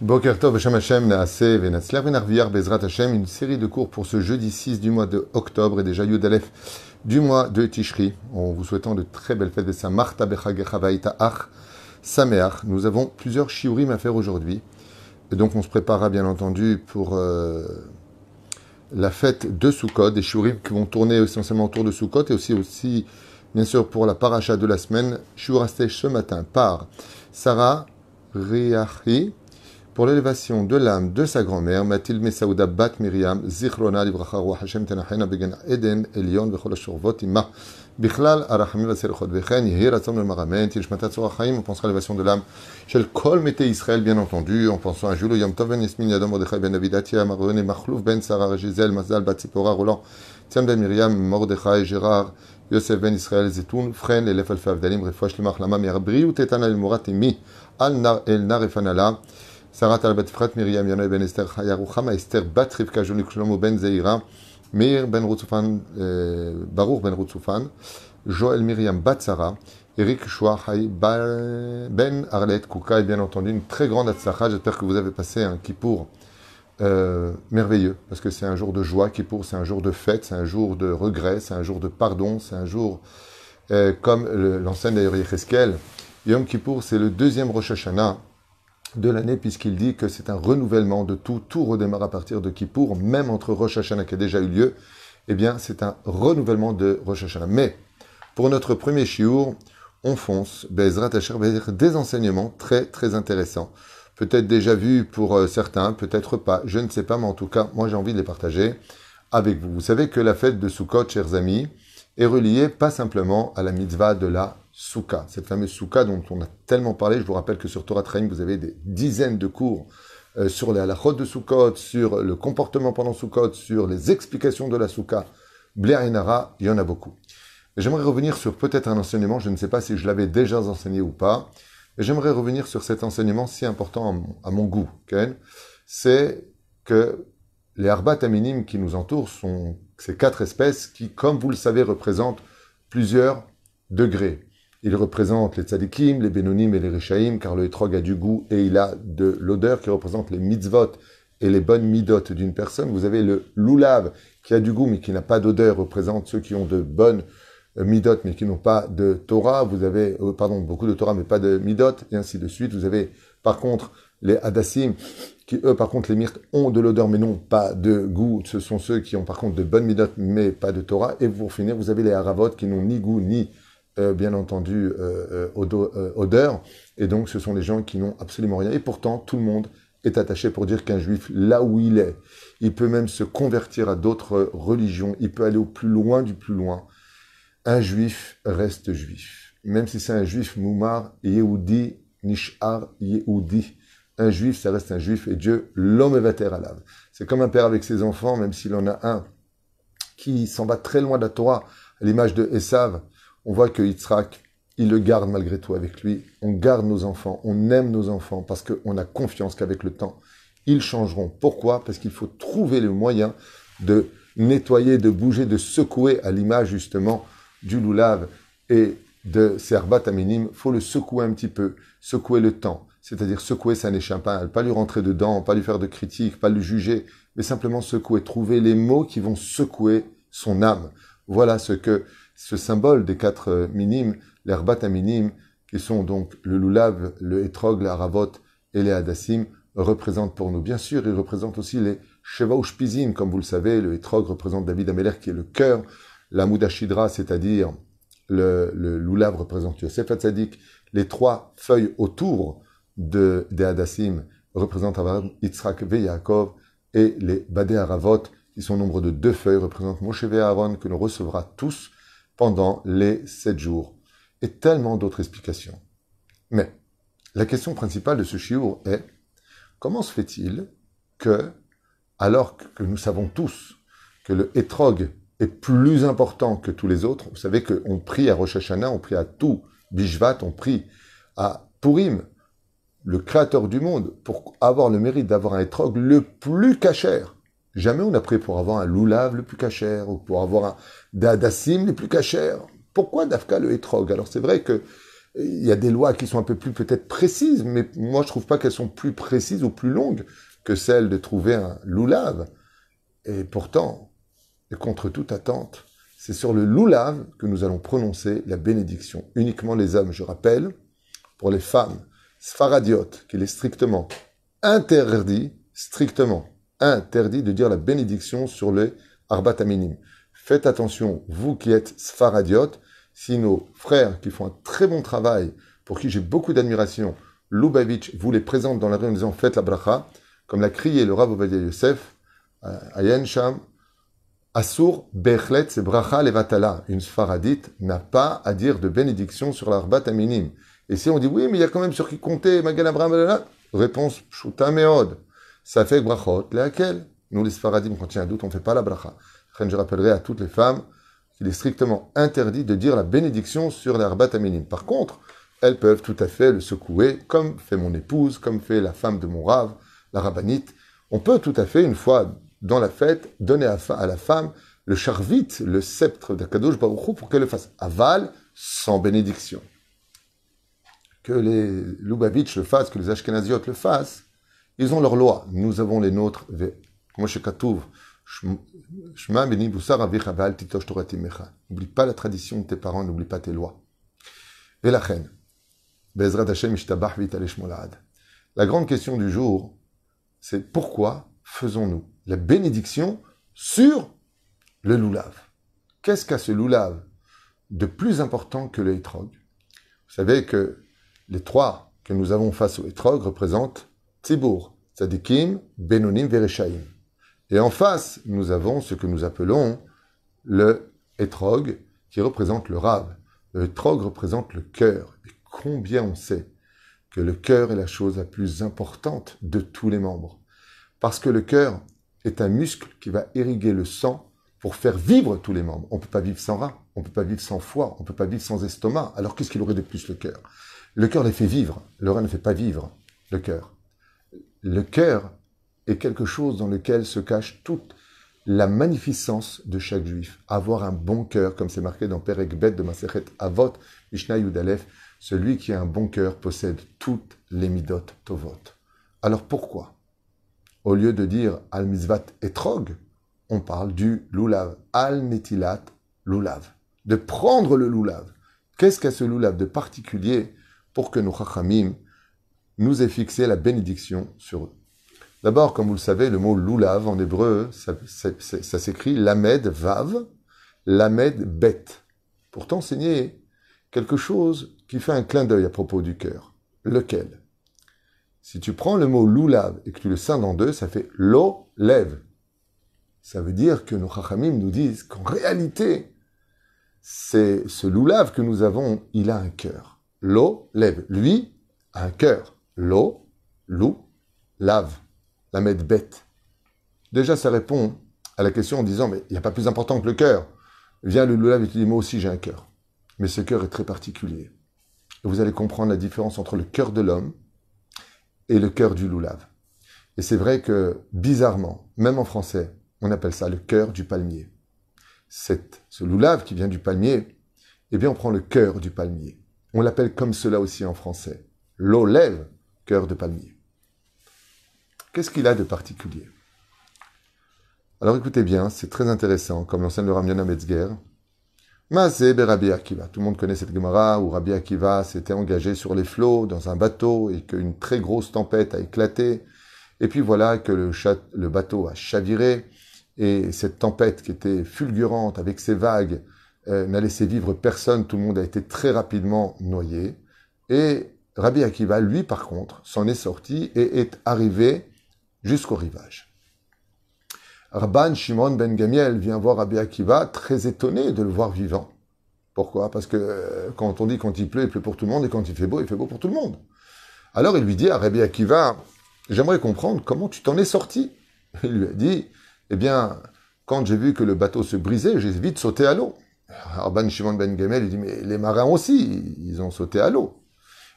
Boker Hashem Hashem, Naaseh, Bezrat Hashem, une série de cours pour ce jeudi 6 du mois de octobre et déjà Yud du mois de Tishri, en vous souhaitant de très belles fêtes de sa Marta Bechagechavaita Ach Sameach. Nous avons plusieurs shiurim à faire aujourd'hui, et donc on se préparera bien entendu pour euh, la fête de Sukkot, des shiurim qui vont tourner essentiellement autour de Sukkot, et aussi, aussi bien sûr pour la paracha de la semaine, shiur ce matin par Sarah Riachi, pour l'élévation de l'âme de sa grand-mère, Mathilde Mesaouda Bat Miriam, Zichrona Livracha Roi Hashem Tenachena Began Eden Elion Vechol Ashurvot Ima. Bichlal Arachamim Vaserchot Vechen Yehi Ratzon Le Maramen Tilshmatat Chaim. On pensera à l'élévation de l'âme Shel Kol Mete Israël, bien entendu, en pensant à Julo Yom Tov Ben Yasmin Yadom Mordechai Ben David Marone Machlouf Ben Sarah Gisèle Mazal Bat Zipora Roland Tiam Ben Miriam Mordechai Gérard Yosef Ben Israël Zetoun Fren Elef Alfa Avdalim Refouach Limach Lama Merbriou Tetana El Morat Imi Al Nar El Efanala Sarah Talbat Frat, Miriam Yonah ben Esther Hayaruchama, Esther Bat Rivka Jonik Shlomo ben Zeira, Meir ben Rutzufan, Baruch ben Rutzufan, Joël Miriam Bat Sarah, Eric Chouahai ben Arlet Kouka, et bien entendu une très grande Atzlacha. J'espère que vous avez passé un Kippour euh, merveilleux, parce que c'est un jour de joie. Kippour, c'est un jour de fête, c'est un jour de regret, c'est un jour de pardon, c'est un jour, euh, comme l'enseigne d'ailleurs Yecheskel, Yom Kippour, c'est le deuxième Rosh Hashanah de l'année, puisqu'il dit que c'est un renouvellement de tout. Tout redémarre à partir de Kippour, même entre Rosh Hashanah qui a déjà eu lieu. Eh bien, c'est un renouvellement de Rosh Hashanah. Mais, pour notre premier shiur, on fonce, Bezrat Hashem, des enseignements très, très intéressants. Peut-être déjà vus pour euh, certains, peut-être pas, je ne sais pas, mais en tout cas, moi j'ai envie de les partager avec vous. Vous savez que la fête de Sukkot, chers amis, est reliée pas simplement à la mitzvah de la Souka, cette fameuse Souka dont on a tellement parlé. Je vous rappelle que sur Torah Traim, vous avez des dizaines de cours euh, sur les halachot de Sukkot, sur le comportement pendant Sukkot, sur les explications de la Souka. Blair et Nara, il y en a beaucoup. J'aimerais revenir sur peut-être un enseignement, je ne sais pas si je l'avais déjà enseigné ou pas, j'aimerais revenir sur cet enseignement si important à mon, goût, c'est que les arbat minimes qui nous entourent sont ces quatre espèces qui, comme vous le savez, représentent plusieurs degrés. Il représente les tzadikim, les bénonim et les rishaim, car le etrog a du goût et il a de l'odeur qui représente les mitzvot et les bonnes midot d'une personne. Vous avez le lulav qui a du goût mais qui n'a pas d'odeur, représente ceux qui ont de bonnes euh, midot mais qui n'ont pas de Torah. Vous avez, euh, pardon, beaucoup de Torah mais pas de midot et ainsi de suite. Vous avez par contre les hadassim qui eux par contre les myrtes ont de l'odeur mais non pas de goût. Ce sont ceux qui ont par contre de bonnes midot mais pas de Torah. Et pour finir, vous avez les haravot qui n'ont ni goût ni euh, bien entendu, euh, euh, odeur. Et donc, ce sont les gens qui n'ont absolument rien. Et pourtant, tout le monde est attaché pour dire qu'un juif, là où il est, il peut même se convertir à d'autres religions, il peut aller au plus loin du plus loin. Un juif reste juif. Même si c'est un juif moumar, Yehudi, Nishar, Yehudi. Un juif, ça reste un juif, et Dieu, l'homme est à l'âme. C'est comme un père avec ses enfants, même s'il en a un qui s'en va très loin de la Torah, à l'image de Esav, on voit que Yitzhak, il le garde malgré tout avec lui. On garde nos enfants, on aime nos enfants parce qu'on a confiance qu'avec le temps, ils changeront. Pourquoi? Parce qu'il faut trouver le moyen de nettoyer, de bouger, de secouer à l'image justement du loulav et de Serbat Aminim. Il faut le secouer un petit peu, secouer le temps. C'est-à-dire secouer sa n'échappe pas lui rentrer dedans, pas lui faire de critiques, pas le juger, mais simplement secouer, trouver les mots qui vont secouer son âme. Voilà ce que ce symbole des quatre euh, minimes, l'herbat minimes, qui sont donc le lulav, le etrog, le haravot et les hadassim, représentent pour nous. Bien sûr, ils représentent aussi les sheva pizim, comme vous le savez, le etrog représente David Ameler qui est le cœur, la moudashidra, c'est-à-dire le, lulav représente Yosef Hatzadik, les trois feuilles autour de, des hadassim représentent Abraham, Yitzhak et et les badé haravot, qui sont nombre de deux feuilles, représentent Moshe Aaron, que l'on recevra tous pendant les sept jours, et tellement d'autres explications. Mais la question principale de ce chiour est comment se fait-il que, alors que nous savons tous que le hétrog est plus important que tous les autres, vous savez qu'on prie à Rosh Hashanah, on prie à tout Bishvat, on prie à Purim, le créateur du monde, pour avoir le mérite d'avoir un hétrog le plus cachère. Jamais on a pris pour avoir un loulav le plus cachère ou pour avoir un dadassim le plus cachère. Pourquoi Dafka le hétrog Alors c'est vrai que Il y a des lois qui sont un peu plus peut-être précises, mais moi je trouve pas qu'elles sont plus précises ou plus longues que celles de trouver un loulav. Et pourtant, et contre toute attente, c'est sur le loulav que nous allons prononcer la bénédiction. Uniquement les hommes, je rappelle, pour les femmes, sfaradiotes, qu'il est strictement interdit, strictement interdit de dire la bénédiction sur les arbat Faites attention, vous qui êtes sfaradiotes, si nos frères qui font un très bon travail, pour qui j'ai beaucoup d'admiration, Lubavitch vous les présente dans la rue en disant faites la bracha, comme l'a crié le Rav Ovadia Yosef, Ayen Sham, Asur Bechlet, c'est bracha levatala. Une sfaradite n'a pas à dire de bénédiction sur l'arbat aminim. Et si on dit oui, mais il y a quand même sur qui compter, Magal Abraham, réponse Pshuta Meod. Ça fait brachot, laquelle Nous, les sfaradim, quand il y a un doute, on ne fait pas la bracha. Je rappellerai à toutes les femmes qu'il est strictement interdit de dire la bénédiction sur l'arbat aminim. Par contre, elles peuvent tout à fait le secouer, comme fait mon épouse, comme fait la femme de mon rave, la rabbinite. On peut tout à fait, une fois dans la fête, donner à, la femme le charvit, le sceptre d'Akadosh Baruchou, pour qu'elle le fasse. Aval, sans bénédiction. Que les Lubavitch le fassent, que les Ashkenaziotes le fassent, ils ont leur loi. Nous avons les nôtres. N'oublie pas la tradition de tes parents, n'oublie pas tes lois. La grande question du jour, c'est pourquoi faisons-nous la bénédiction sur le loulav? Qu'est-ce qu'a ce loulav de plus important que le hétrog Vous savez que les trois que nous avons face au hétrog représentent Et en face, nous avons ce que nous appelons le hétrog, qui représente le Rav. Le hétrog représente le cœur. Et combien on sait que le cœur est la chose la plus importante de tous les membres. Parce que le cœur est un muscle qui va irriguer le sang pour faire vivre tous les membres. On ne peut pas vivre sans rein, on ne peut pas vivre sans foie, on ne peut pas vivre sans estomac. Alors qu'est-ce qu'il aurait de plus le cœur? Le cœur les fait vivre, le rein ne fait pas vivre le cœur. Le cœur est quelque chose dans lequel se cache toute la magnificence de chaque juif. Avoir un bon cœur, comme c'est marqué dans Perek Bet de Masechet Avot, Mishnah Yudalef, celui qui a un bon cœur possède toutes les midot tovot. Alors pourquoi? Au lieu de dire al misvat etrog, on parle du lulav, al netilat lulav, de prendre le lulav. Qu'est-ce qu'a ce lulav de particulier pour que nos chachamim nous aient fixé la bénédiction sur eux D'abord, comme vous le savez, le mot lulav en hébreu, ça, s'écrit lamed vav, lamed bet, pour t'enseigner quelque chose qui fait un clin d'œil à propos du cœur. Lequel? Si tu prends le mot loulav et que tu le scindes en deux, ça fait lo lève. Ça veut dire que nos chachamim nous disent qu'en réalité, c'est ce loulav que nous avons, il a un cœur. Lo lève. Lui a un cœur. Lo, lou, lave. La met bête. Déjà, ça répond à la question en disant, mais il n'y a pas plus important que le cœur. Viens le loulav et tu dis, moi aussi j'ai un cœur. Mais ce cœur est très particulier. Et vous allez comprendre la différence entre le cœur de l'homme et le cœur du loulav. Et c'est vrai que, bizarrement, même en français, on appelle ça le cœur du palmier. Cette, ce loulav qui vient du palmier, eh bien, on prend le cœur du palmier. On l'appelle comme cela aussi en français. L'olève, cœur de palmier. Qu'est-ce qu'il a de particulier? Alors écoutez bien, c'est très intéressant, comme l'enseigne le Ramiana Metzger, Rabbi Akiva. Tout le monde connaît cette Gemara où Rabbi Akiva s'était engagé sur les flots dans un bateau et qu'une très grosse tempête a éclaté. Et puis voilà que le, le bateau a chaviré et cette tempête qui était fulgurante avec ses vagues euh, n'a laissé vivre personne. Tout le monde a été très rapidement noyé. Et Rabbi Akiva, lui, par contre, s'en est sorti et est arrivé jusqu'au rivage. Rabban Shimon ben Gamiel vient voir Rabbi Akiva, très étonné de le voir vivant. Pourquoi? Parce que euh, quand on dit quand il pleut, il pleut pour tout le monde, et quand il fait beau, il fait beau pour tout le monde. Alors il lui dit à Rabbi Akiva, j'aimerais comprendre comment tu t'en es sorti. Il lui a dit, eh bien, quand j'ai vu que le bateau se brisait, j'ai vite sauté à l'eau. Rabban Shimon ben Gamel, il dit, mais les marins aussi, ils ont sauté à l'eau.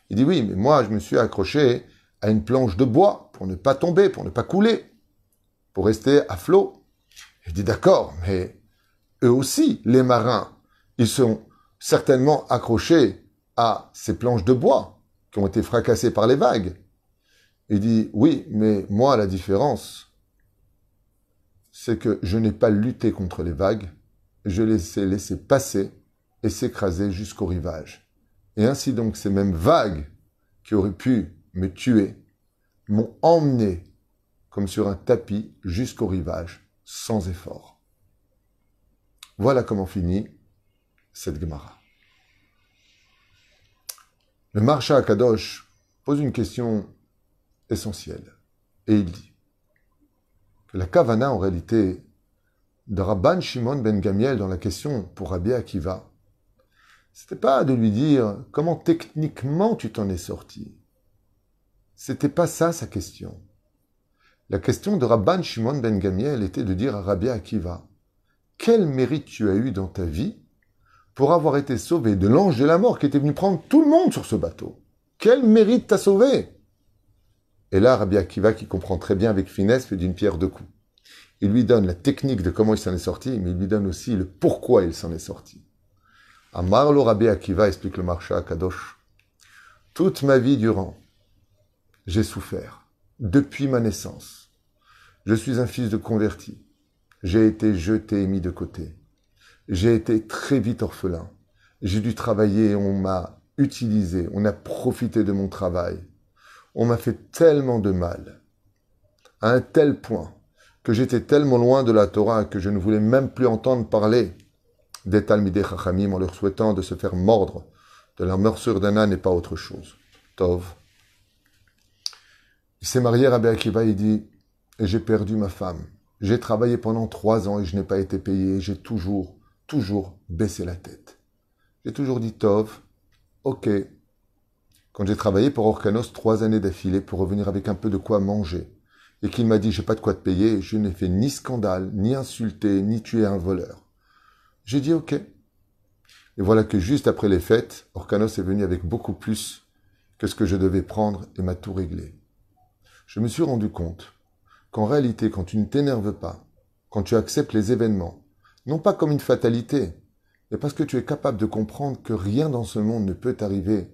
Il dit, oui, mais moi, je me suis accroché à une planche de bois pour ne pas tomber, pour ne pas couler pour rester à flot. Il dit d'accord, mais eux aussi, les marins, ils sont certainement accrochés à ces planches de bois qui ont été fracassées par les vagues. Il dit, oui, mais moi, la différence, c'est que je n'ai pas lutté contre les vagues, je les ai laissées passer et s'écraser jusqu'au rivage. Et ainsi donc, ces mêmes vagues qui auraient pu me tuer m'ont emmené comme sur un tapis jusqu'au rivage, sans effort. Voilà comment finit cette Gemara. Le Marsha Kadosh pose une question essentielle. Et il dit que la Kavana, en réalité, de Rabban Shimon ben Gamiel dans la question pour Rabbi Akiva, c'était pas de lui dire comment techniquement tu t'en es sorti. C'était pas ça sa question. La question de Rabban Shimon ben Gamiel était de dire à Rabbi Akiva, quel mérite tu as eu dans ta vie pour avoir été sauvé de l'ange de la mort qui était venu prendre tout le monde sur ce bateau? Quel mérite t'as sauvé? Et là, Rabbi Akiva, qui comprend très bien avec finesse, fait d'une pierre deux coups. Il lui donne la technique de comment il s'en est sorti, mais il lui donne aussi le pourquoi il s'en est sorti. Amarlo Rabbi Akiva explique le marcha à Kadosh. Toute ma vie durant, j'ai souffert, depuis ma naissance. Je suis un fils de converti. J'ai été jeté et mis de côté. J'ai été très vite orphelin. J'ai dû travailler, on m'a utilisé, on a profité de mon travail. On m'a fait tellement de mal, à un tel point que j'étais tellement loin de la Torah que je ne voulais même plus entendre parler des Talmidei Chachamim en leur souhaitant de se faire mordre de la morsure d'un âne et pas autre chose. Tov. Il s'est marié à Rabbi Akiva, il dit, j'ai perdu ma femme. J'ai travaillé pendant trois ans et je n'ai pas été payé. J'ai toujours toujours baissé la tête. J'ai toujours dit Tov, ok. Quand j'ai travaillé pour Orkanos trois années d'affilée pour revenir avec un peu de quoi manger, et qu'il m'a dit j'ai pas de quoi te payer, je n'ai fait ni scandale, ni insulté, ni tué un voleur. J'ai dit ok. Et voilà que juste après les fêtes, Orkanos est venu avec beaucoup plus que ce que je devais prendre et m'a tout réglé. Je me suis rendu compte qu'en réalité, quand tu ne t'énerves pas, quand tu acceptes les événements, non pas comme une fatalité, mais parce que tu es capable de comprendre que rien dans ce monde ne peut t'arriver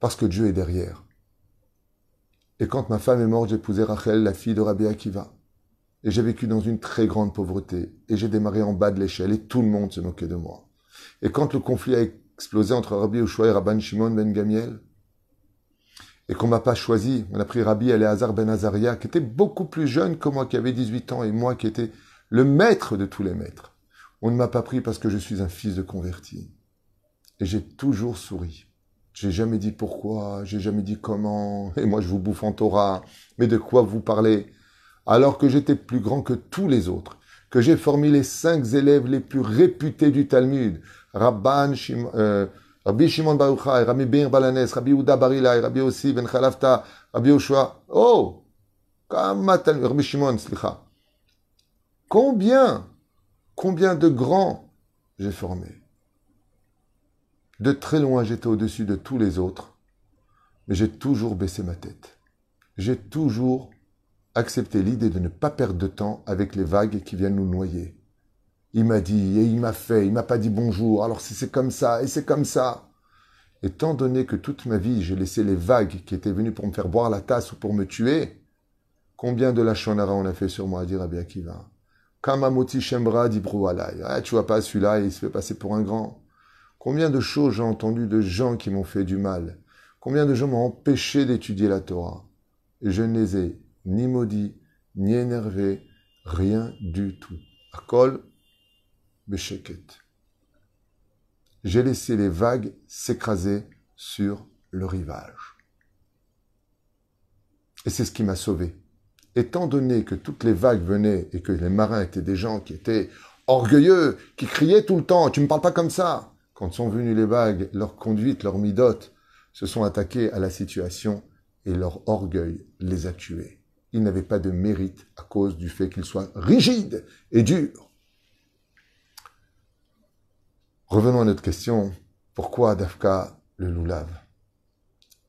parce que Dieu est derrière. Et quand ma femme est morte, épousé Rachel, la fille de Rabbi Akiva. Et j'ai vécu dans une très grande pauvreté. Et j'ai démarré en bas de l'échelle et tout le monde se moquait de moi. Et quand le conflit a explosé entre Rabbi Ushua et Rabban Shimon ben Gamiel, et qu'on m'a pas choisi, on a pris Rabbi Eleazar ben Azaria, qui était beaucoup plus jeune que moi, qui avait 18 ans, et moi qui étais le maître de tous les maîtres. On ne m'a pas pris parce que je suis un fils de converti. Et j'ai toujours souri. J'ai jamais dit pourquoi, j'ai jamais dit comment, et moi je vous bouffe en Torah, mais de quoi vous parlez? Alors que j'étais plus grand que tous les autres, que j'ai formé les cinq élèves les plus réputés du Talmud, euh, Rabbi Shimon Baruchai, Rabbi Bir Balanes, Rabbi Uda Barilai, Rabbi Ossi Ben Khalafta, Rabbi Oshua. Oh Rabbi Shimon. Combien, combien de grands j'ai formé? De très loin, j'étais au-dessus de tous les autres, mais j'ai toujours baissé ma tête. J'ai toujours accepté l'idée de ne pas perdre de temps avec les vagues qui viennent nous noyer. Il m'a dit, et il m'a fait, il m'a pas dit bonjour, alors si c'est comme ça, et c'est comme ça. Étant donné que toute ma vie, j'ai laissé les vagues qui étaient venues pour me faire boire la tasse ou pour me tuer, combien de la chanara on a fait sur moi, dire Rabbi Akiva Kamamoti Shembra dit Ah, tu vois pas celui-là, il se fait passer pour un grand. Combien de choses j'ai entendu de gens qui m'ont fait du mal Combien de gens m'ont empêché d'étudier la Torah Et je ne les ai ni maudits, ni énervés, rien du tout. J'ai laissé les vagues s'écraser sur le rivage. Et c'est ce qui m'a sauvé étant donné que toutes les vagues venaient et que les marins étaient des gens qui étaient orgueilleux, qui criaient tout le temps, tu me parles pas comme ça. Quand sont venues les vagues, leur conduite, leur midote, se sont attaqués à la situation et leur orgueil les a tués. Ils n'avaient pas de mérite à cause du fait qu'ils soient rigides et durs. Revenons à notre question. Pourquoi Dafka le loulav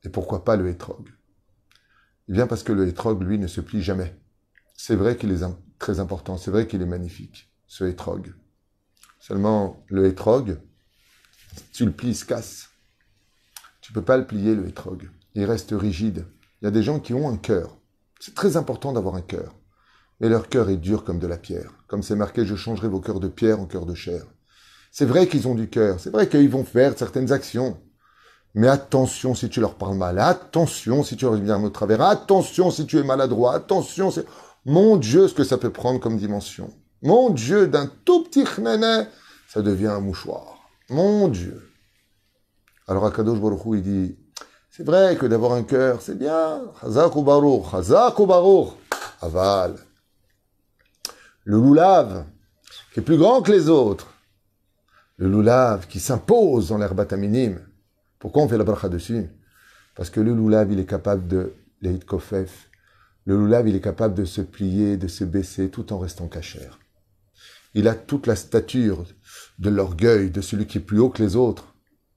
Et pourquoi pas le hétrog? Eh bien parce que le hétrog, lui, ne se plie jamais. C'est vrai qu'il est très important, c'est vrai qu'il est magnifique, ce hétrog. Seulement, le hétrog, tu le plies, il se casse. tu peux pas le plier, le hétrog. Il reste rigide. Il y a des gens qui ont un cœur. C'est très important d'avoir un cœur. Mais leur cœur est dur comme de la pierre. Comme c'est marqué, je changerai vos cœurs de pierre en cœurs de chair. C'est vrai qu'ils ont du cœur. C'est vrai qu'ils vont faire certaines actions. Mais attention si tu leur parles mal. Attention si tu leur viens au travers. Attention si tu es maladroit. Attention. Mon Dieu, ce que ça peut prendre comme dimension. Mon Dieu, d'un tout petit chnéné, ça devient un mouchoir. Mon Dieu. Alors Akadosh Baruch il dit, c'est vrai que d'avoir un cœur, c'est bien. Chazak ou baruch, chazak ou. Aval. Le loulave, qui est plus grand que les autres. Le loulave qui s'impose dans l'herbat minime. Pourquoi on fait la bracha dessus? Parce que le loulave, il est capable de kofef. Le loulave, il est capable de se plier, de se baisser tout en restant cachère. Il a toute la stature de l'orgueil de celui qui est plus haut que les autres,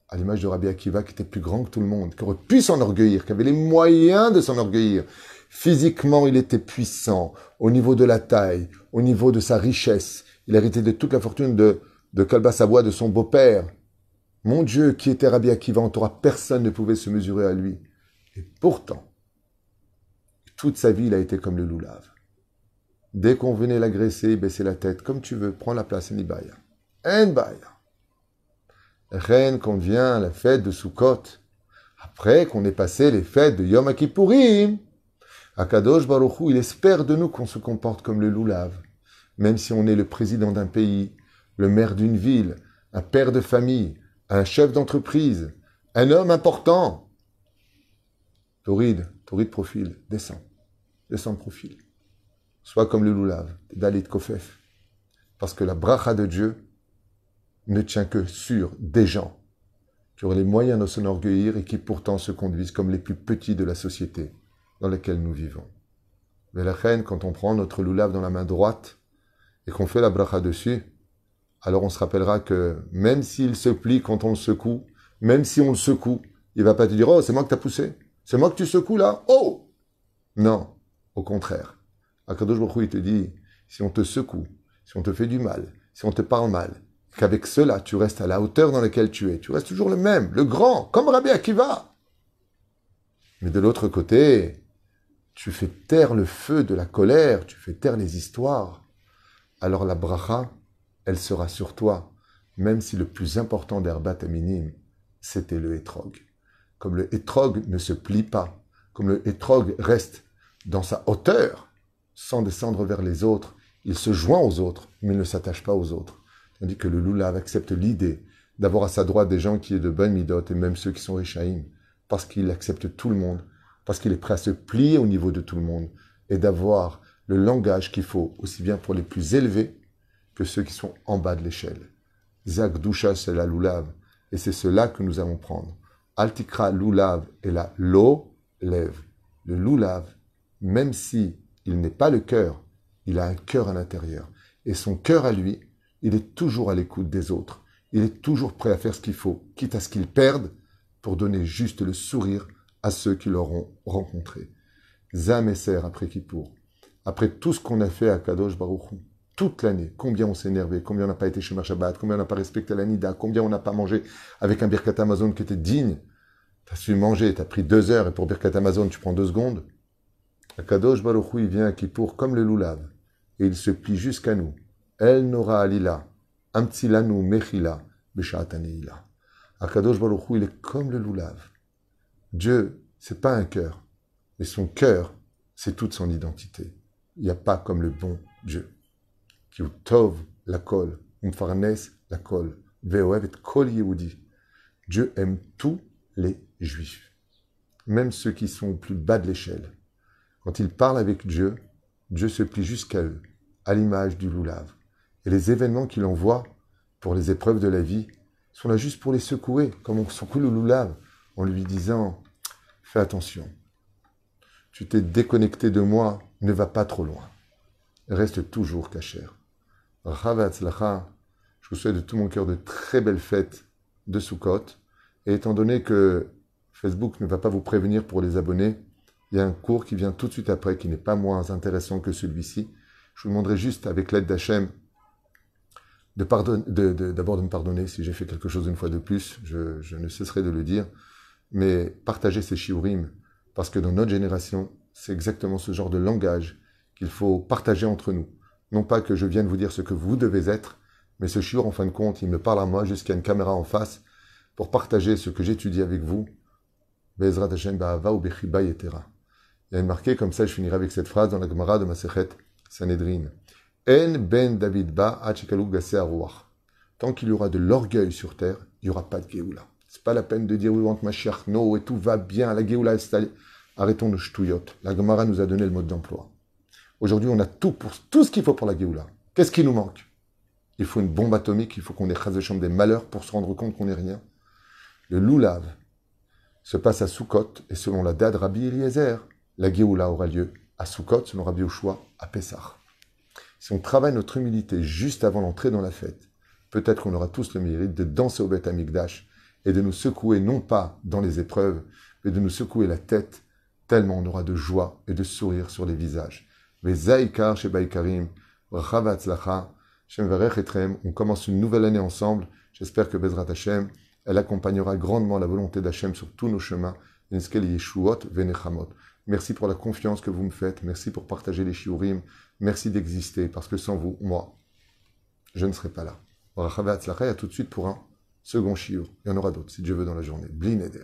à l'image de Rabbi Akiva qui était plus grand que tout le monde, qui aurait pu s'enorgueillir, qui avait les moyens de s'enorgueillir. Physiquement, il était puissant, au niveau de la taille, au niveau de sa richesse. Il héritait de toute la fortune de, de Kalba Savoie, de son beau-père. Mon Dieu, qui était Rabbi Akiva en Torah, personne ne pouvait se mesurer à lui. Et pourtant, toute sa vie, il a été comme le loulave. Dès qu'on venait l'agresser, il baissait la tête, comme tu veux, prends la place, Nibaya. Enbaya. Reine qu'on vient la fête de Sukkot, après qu'on ait passé les fêtes de Yom Kippourim, Akadosh Baruch il espère de nous qu'on se comporte comme le loulave, même si on est le président d'un pays, le maire d'une ville, un père de famille, un chef d'entreprise, un homme important. Tauride, tauride profil, descend, descend de profil. Sois comme le loulave, Dalit Kofef. Parce que la bracha de Dieu ne tient que sur des gens qui ont les moyens de s'enorgueillir et qui pourtant se conduisent comme les plus petits de la société dans laquelle nous vivons. Mais la reine, quand on prend notre loulave dans la main droite et qu'on fait la bracha dessus, alors on se rappellera que même s'il se plie quand on le secoue, même si on le secoue, il va pas te dire, oh, c'est moi que t'as poussé. C'est moi que tu secoues là. Oh! Non. Au contraire. Akadosh Baruch il te dit, si on te secoue, si on te fait du mal, si on te parle mal, qu'avec cela, tu restes à la hauteur dans laquelle tu es. Tu restes toujours le même, le grand, comme Rabbi Akiva. Mais de l'autre côté, tu fais taire le feu de la colère, tu fais taire les histoires. Alors la bracha, elle sera sur toi, même si le plus important d'Herbat est minime, c'était le hétrog. Comme le hétrog ne se plie pas, comme le hétrog reste dans sa hauteur, sans descendre vers les autres. Il se joint aux autres, mais il ne s'attache pas aux autres. Tandis que le loulav accepte l'idée d'avoir à sa droite des gens qui est de bonne midot, et même ceux qui sont réchaïm, parce qu'il accepte tout le monde, parce qu'il est prêt à se plier au niveau de tout le monde, et d'avoir le langage qu'il faut, aussi bien pour les plus élevés que ceux qui sont en bas de l'échelle. Zak Doucha, c'est la loulav, et c'est cela que nous allons prendre. Altikra loulav et la lo lève. Le loulav, même si il n'est pas le cœur, il a un cœur à l'intérieur. Et son cœur à lui, il est toujours à l'écoute des autres. Il est toujours prêt à faire ce qu'il faut, quitte à ce qu'il perde, pour donner juste le sourire à ceux qui l'auront rencontré. Zam et Ser après Kippour, après tout ce qu'on a fait à Kadosh Baruchou, toute l'année, combien on s'est énervé, combien on n'a pas été chez Shabbat, combien on n'a pas respecté la Nida, combien on n'a pas mangé avec un Birkat Amazon qui était digne. T'as su manger, t'as pris deux heures et pour Birkat Amazon tu prends deux secondes. Akadosh Baruch il vient à Kippour comme le loulav, et il se plie jusqu'à nous. El Nora Alila, Amtsilanu Mechila, Beshataneila. Akadosh Baruch il est comme le loulav. Dieu, c'est pas un cœur, mais son cœur, c'est toute son identité. Il n'y a pas comme le bon Dieu. Qui tov la kol, umfarnes la kol, veoev et kol yehudi. Dieu aime tous les juifs, même ceux qui sont au plus bas de l'échelle. Quand ils parlent avec Dieu, Dieu se plie jusqu'à eux, à l'image du loulave. Et les événements qu'il envoie pour les épreuves de la vie sont là juste pour les secouer, comme on secoue le loulave, en lui disant Fais attention, tu t'es déconnecté de moi, ne va pas trop loin. Reste toujours cachère. Je vous souhaite de tout mon cœur de très belles fêtes de Sukkot. Et étant donné que Facebook ne va pas vous prévenir pour les abonnés, il y a un cours qui vient tout de suite après, qui n'est pas moins intéressant que celui-ci. Je vous demanderai juste, avec l'aide d'Hachem, d'abord de, me pardonner si j'ai fait quelque chose une fois de plus. Je, ne cesserai de le dire. mais partagez ces shiurim, parce que dans notre génération, c'est exactement ce genre de langage qu'il faut partager entre nous. Non pas que je vienne vous dire ce que vous devez être, mais ce shiur, en fin de compte, il me parle à moi jusqu'à une caméra en face pour partager ce que j'étudie avec vous. Ba'ava ou. Il y a une comme ça, je finirai avec cette phrase dans la Gemara de Masechet Sanhedrin. En ben David ba Tant qu'il y aura de l'orgueil sur terre, il n'y aura pas de Géoula. C'est pas la peine de dire oui, ma chère, no, et tout va bien, la Géoula est installée. Arrêtons de ch'touillot. La Gemara nous a donné le mode d'emploi. Aujourd'hui, on a tout, pour, tout ce qu'il faut pour la Géoula. Qu'est-ce qui nous manque? Il faut une bombe atomique, il faut qu'on ait chambre des malheurs pour se rendre compte qu'on n'est rien. Le loulav se passe à Soukot, et selon la date Rabbi Eliezer, la Géoula aura lieu à Soukot, selon Rabbi Oshua, à Pessah. Si on travaille notre humilité juste avant l'entrée dans la fête, peut-être qu'on aura tous le mérite de danser au Beth Amikdash et de nous secouer non pas dans les épreuves, mais de nous secouer la tête, tellement on aura de joie et de sourire sur les visages. On commence une nouvelle année ensemble. J'espère que Bezrat Hashem, elle accompagnera grandement la volonté d'Hachem sur tous nos chemins. Merci pour la confiance que vous me faites. Merci pour partager les shiurim. Merci d'exister, parce que sans vous, moi, je ne serai pas là. à tout de suite pour un second shiur. Il y en aura d'autres, si Dieu veut, dans la journée. Blineder.